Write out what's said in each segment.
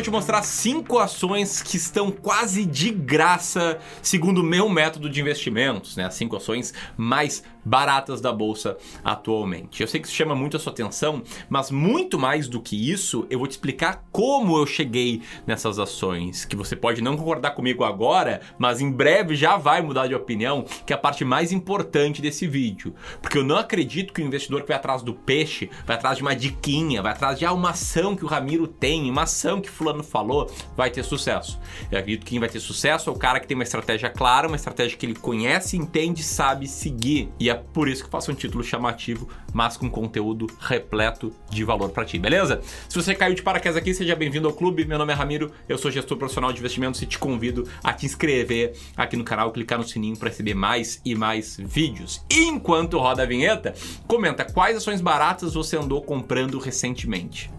vou te mostrar cinco ações que estão quase de graça, segundo o meu método de investimentos, né? As cinco ações mais baratas da bolsa atualmente. Eu sei que isso chama muito a sua atenção, mas muito mais do que isso, eu vou te explicar como eu cheguei nessas ações, que você pode não concordar comigo agora, mas em breve já vai mudar de opinião, que é a parte mais importante desse vídeo. Porque eu não acredito que o investidor que vai atrás do peixe, vai atrás de uma diquinha, vai atrás de ah, uma ação que o Ramiro tem, uma ação que fulano falou, vai ter sucesso. Eu acredito que quem vai ter sucesso é o cara que tem uma estratégia clara, uma estratégia que ele conhece, entende, sabe seguir. E é por isso que faço um título chamativo, mas com conteúdo repleto de valor para ti, beleza? Se você caiu de paraquedas aqui, seja bem-vindo ao clube. Meu nome é Ramiro, eu sou gestor profissional de investimentos e te convido a te inscrever aqui no canal, clicar no sininho para receber mais e mais vídeos. E enquanto roda a vinheta, comenta quais ações baratas você andou comprando recentemente.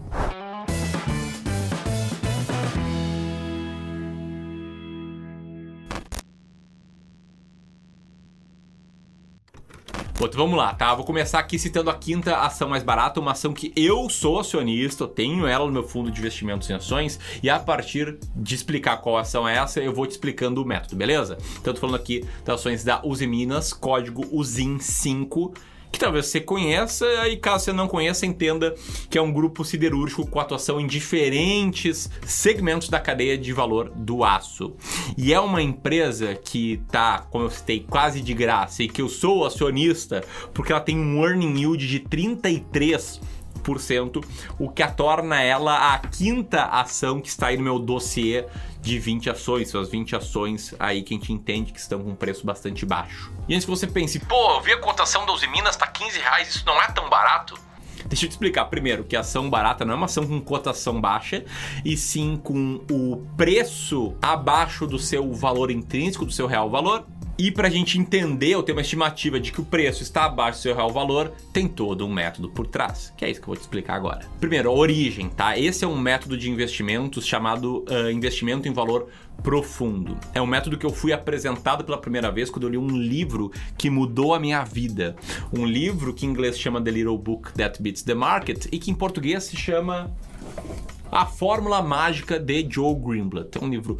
Outro, vamos lá, tá? Vou começar aqui citando a quinta ação mais barata, uma ação que eu sou acionista, eu tenho ela no meu fundo de investimentos em ações, e a partir de explicar qual ação é essa, eu vou te explicando o método, beleza? Então, eu tô falando aqui das ações da Uzi Minas, código UZIN5, que talvez você conheça, e caso você não conheça, entenda que é um grupo siderúrgico com atuação em diferentes segmentos da cadeia de valor do aço. E é uma empresa que tá, como eu citei, quase de graça e que eu sou acionista porque ela tem um earning yield de 33 o que a torna ela a quinta ação que está aí no meu dossiê de 20 ações, suas 20 ações aí que a gente entende que estão com preço bastante baixo. E antes que você pense, pô, eu vi a cotação da Minas tá 15 reais, isso não é tão barato? Deixa eu te explicar primeiro que ação barata não é uma ação com cotação baixa, e sim com o preço abaixo do seu valor intrínseco, do seu real valor, e para a gente entender ou ter uma estimativa de que o preço está abaixo do seu real valor, tem todo um método por trás, que é isso que eu vou te explicar agora. Primeiro, a origem, tá? Esse é um método de investimentos chamado uh, investimento em valor profundo. É um método que eu fui apresentado pela primeira vez quando eu li um livro que mudou a minha vida. Um livro que em inglês chama The Little Book That Beats the Market e que em português se chama A Fórmula Mágica de Joe Greenblatt. É um livro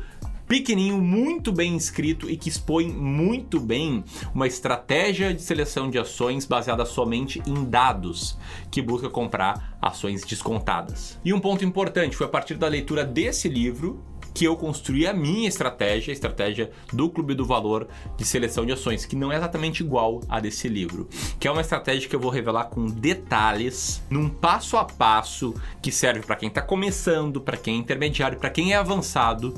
pequenininho, muito bem escrito e que expõe muito bem uma estratégia de seleção de ações baseada somente em dados, que busca comprar ações descontadas. E um ponto importante foi a partir da leitura desse livro que eu construí a minha estratégia, a estratégia do Clube do Valor de seleção de ações, que não é exatamente igual a desse livro, que é uma estratégia que eu vou revelar com detalhes, num passo a passo que serve para quem está começando, para quem é intermediário, para quem é avançado,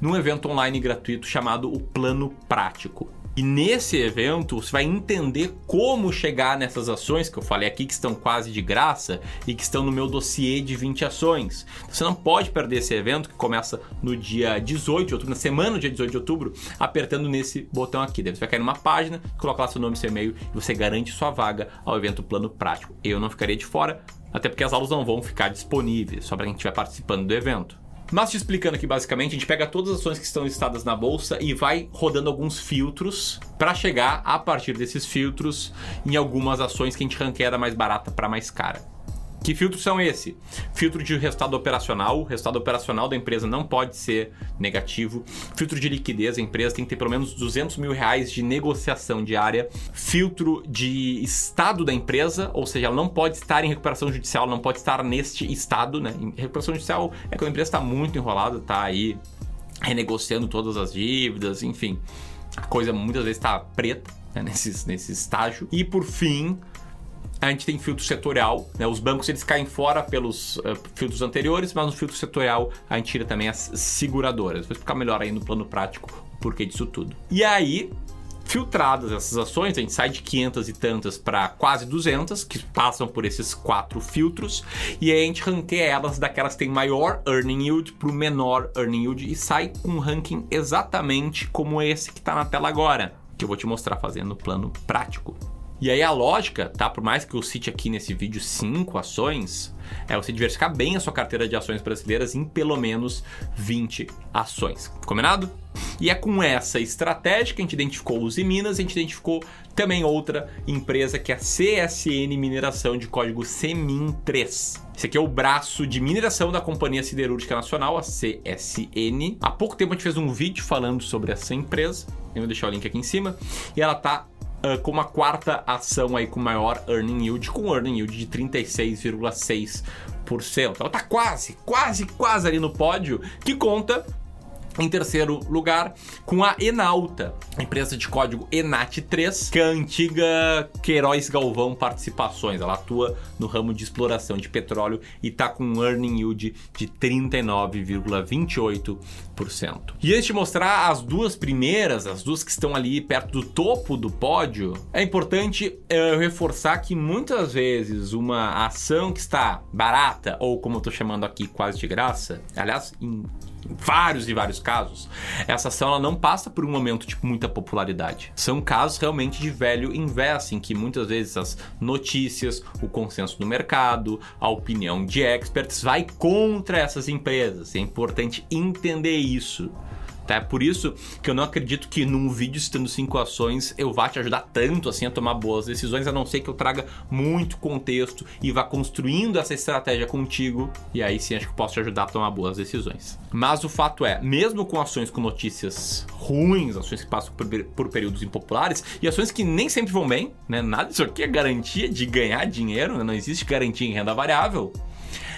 num evento online gratuito chamado o Plano Prático. E nesse evento você vai entender como chegar nessas ações que eu falei aqui que estão quase de graça e que estão no meu dossiê de 20 ações. Você não pode perder esse evento que começa no dia 18 de outubro, na semana do dia 18 de outubro, apertando nesse botão aqui. Você vai cair numa página, coloca lá seu nome e seu e-mail e você garante sua vaga ao evento Plano Prático. Eu não ficaria de fora, até porque as aulas não vão ficar disponíveis, só para quem estiver participando do evento. Mas te explicando aqui basicamente, a gente pega todas as ações que estão listadas na bolsa e vai rodando alguns filtros para chegar a partir desses filtros em algumas ações que a gente ranqueia da mais barata para mais cara. Que filtros são esse? Filtro de resultado operacional. O resultado operacional da empresa não pode ser negativo. Filtro de liquidez. A empresa tem que ter pelo menos 200 mil reais de negociação diária. Filtro de estado da empresa, ou seja, ela não pode estar em recuperação judicial, não pode estar neste estado, né? Em recuperação judicial é quando a empresa está muito enrolada, está aí renegociando todas as dívidas, enfim. A coisa muitas vezes está preta né, nesse, nesse estágio. E por fim, a gente tem filtro setorial, né? Os bancos eles caem fora pelos uh, filtros anteriores, mas no filtro setorial a gente tira também as seguradoras. Vou explicar melhor aí no plano prático o porquê disso tudo. E aí, filtradas essas ações, a gente sai de 500 e tantas para quase 200, que passam por esses quatro filtros, e aí a gente ranqueia elas daquelas que têm maior earning yield para o menor earning yield e sai com um ranking exatamente como esse que está na tela agora, que eu vou te mostrar fazendo o plano prático. E aí a lógica, tá? Por mais que eu cite aqui nesse vídeo cinco ações, é você diversificar bem a sua carteira de ações brasileiras em pelo menos 20 ações. Combinado? E é com essa estratégia que a gente identificou os Minas, a gente identificou também outra empresa que é a CSN Mineração de código CEMIN3. Esse aqui é o braço de mineração da Companhia Siderúrgica Nacional, a CSN. Há pouco tempo a gente fez um vídeo falando sobre essa empresa. Eu vou deixar o link aqui em cima. E ela tá Uh, como a quarta ação aí com maior earning yield, com earning yield de 36,6%. Ela tá quase, quase, quase ali no pódio, que conta em terceiro lugar, com a Enalta, empresa de código ENAT3, que é a antiga Queiroz Galvão Participações. Ela atua no ramo de exploração de petróleo e está com um earning yield de 39,28%. E antes de mostrar as duas primeiras, as duas que estão ali perto do topo do pódio, é importante uh, reforçar que muitas vezes uma ação que está barata, ou como eu estou chamando aqui, quase de graça, aliás, em vários e vários casos, essa ação ela não passa por um momento de muita popularidade. São casos realmente de velho invest, em que muitas vezes as notícias, o consenso do mercado, a opinião de experts vai contra essas empresas. É importante entender isso. Tá? É por isso que eu não acredito que num vídeo citando cinco ações eu vá te ajudar tanto assim a tomar boas decisões, a não ser que eu traga muito contexto e vá construindo essa estratégia contigo. E aí sim acho que posso te ajudar a tomar boas decisões. Mas o fato é, mesmo com ações com notícias ruins, ações que passam por, por períodos impopulares e ações que nem sempre vão bem, né? Nada disso aqui é garantia de ganhar dinheiro, né? não existe garantia em renda variável.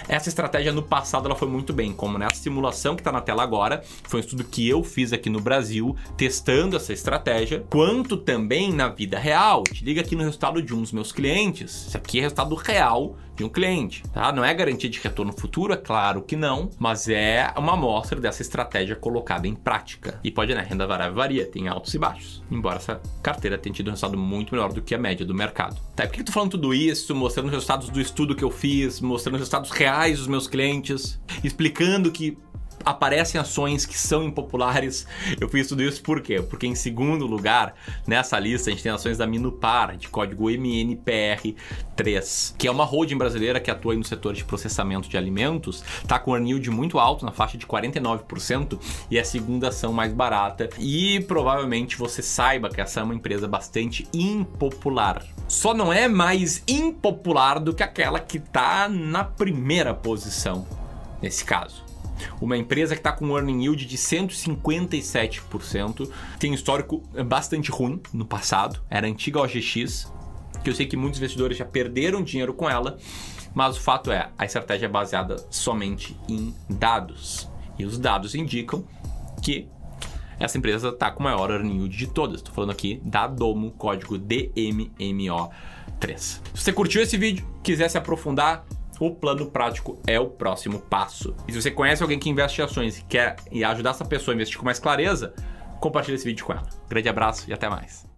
Essa estratégia no passado ela foi muito bem, como nessa simulação que está na tela agora, foi um estudo que eu fiz aqui no Brasil, testando essa estratégia, quanto também na vida real. Te liga aqui no resultado de um dos meus clientes. Isso aqui é resultado real de um cliente, tá? Não é garantia de retorno futuro, é claro que não, mas é uma amostra dessa estratégia colocada em prática. E pode, né? Renda variável varia, tem altos e baixos. Embora essa carteira tenha tido um resultado muito melhor do que a média do mercado. Tá, e por que eu tô falando tudo isso, mostrando os resultados do estudo que eu fiz, mostrando os resultados reais dos meus clientes, explicando que aparecem ações que são impopulares. Eu fiz tudo isso por quê? Porque em segundo lugar, nessa lista, a gente tem ações da Minupar, de código MNPR3, que é uma holding brasileira que atua no setor de processamento de alimentos, tá com earn yield muito alto, na faixa de 49%, e é a segunda ação mais barata. E provavelmente você saiba que essa é uma empresa bastante impopular. Só não é mais impopular do que aquela que tá na primeira posição, nesse caso. Uma empresa que está com um earning yield de 157%, tem um histórico bastante ruim no passado, era antiga OGX, que eu sei que muitos investidores já perderam dinheiro com ela, mas o fato é, a estratégia é baseada somente em dados. E os dados indicam que essa empresa está com o maior earning yield de todas. Estou falando aqui da Domo, código DMMO3. Se você curtiu esse vídeo, quiser se aprofundar, o plano prático é o próximo passo. E se você conhece alguém que investe em ações e quer ajudar essa pessoa a investir com mais clareza, compartilhe esse vídeo com ela. Grande abraço e até mais.